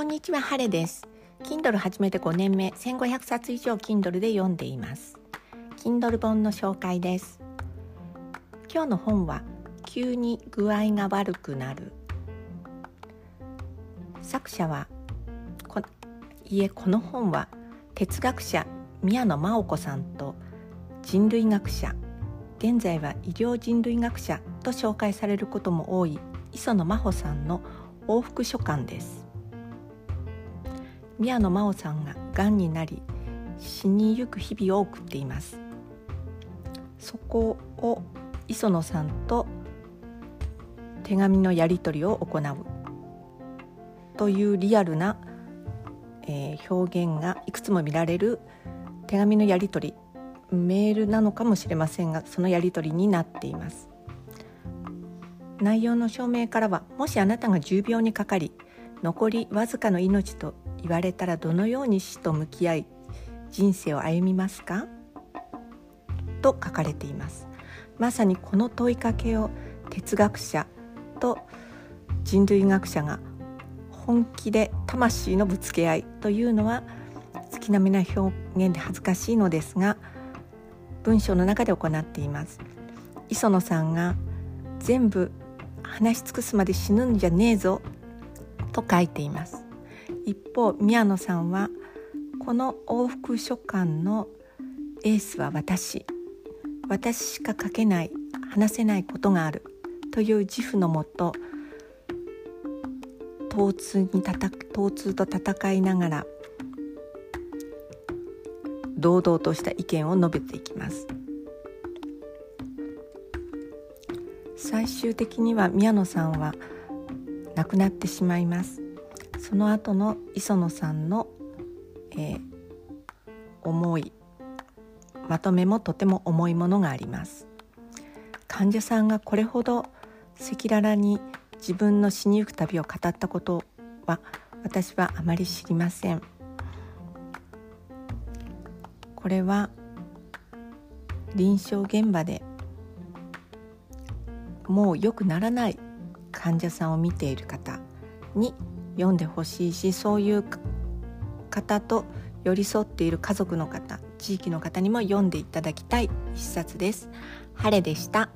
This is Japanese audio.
こんにちは、ハレです。Kindle 始めて5年目、1500冊以上 Kindle で読んでいます。Kindle 本の紹介です。今日の本は、急に具合が悪くなる。作者は、こいえ、この本は、哲学者宮野真央子さんと人類学者現在は医療人類学者と紹介されることも多い磯野真帆さんの往復書簡です宮野真央さんががんになり死にゆく日々を送っています。そこを磯野さんと手紙のやり取りを行うというリアルな、えー、表現がいくつも見られる手紙のやり取りメールなのかもしれませんがそのやり取りになっています。内容の証明からはもしあなたが重病にかかり残りわずかの命と言われたらどのように死と向き合い人生を歩みますか？と書かれています。まさにこの問いかけを哲学者と人類学者が本気で魂のぶつけ合いというのは月並みな表現で恥ずかしいのですが文章の中で行っています。磯野さんが全部話し尽くすまで死ぬんじゃねえぞと書いています。一方宮野さんはこの往復書簡のエースは私。私しか書けない話せないことがあるという自負のもと疼痛にたた疼痛と戦いながら堂々とした意見を述べていきます。最終的には宮野さんは亡くなってしまいます。その後の磯野さんの、えー、思いまとめもとても重いものがあります。患者さんがこれほど赤裸々に自分の死にゆく旅を語ったことは私はあまり知りません。これは臨床現場でもう良くならない患者さんを見ている方に読んでほしいしそういう方と寄り添っている家族の方地域の方にも読んでいただきたい一冊です。晴れでした。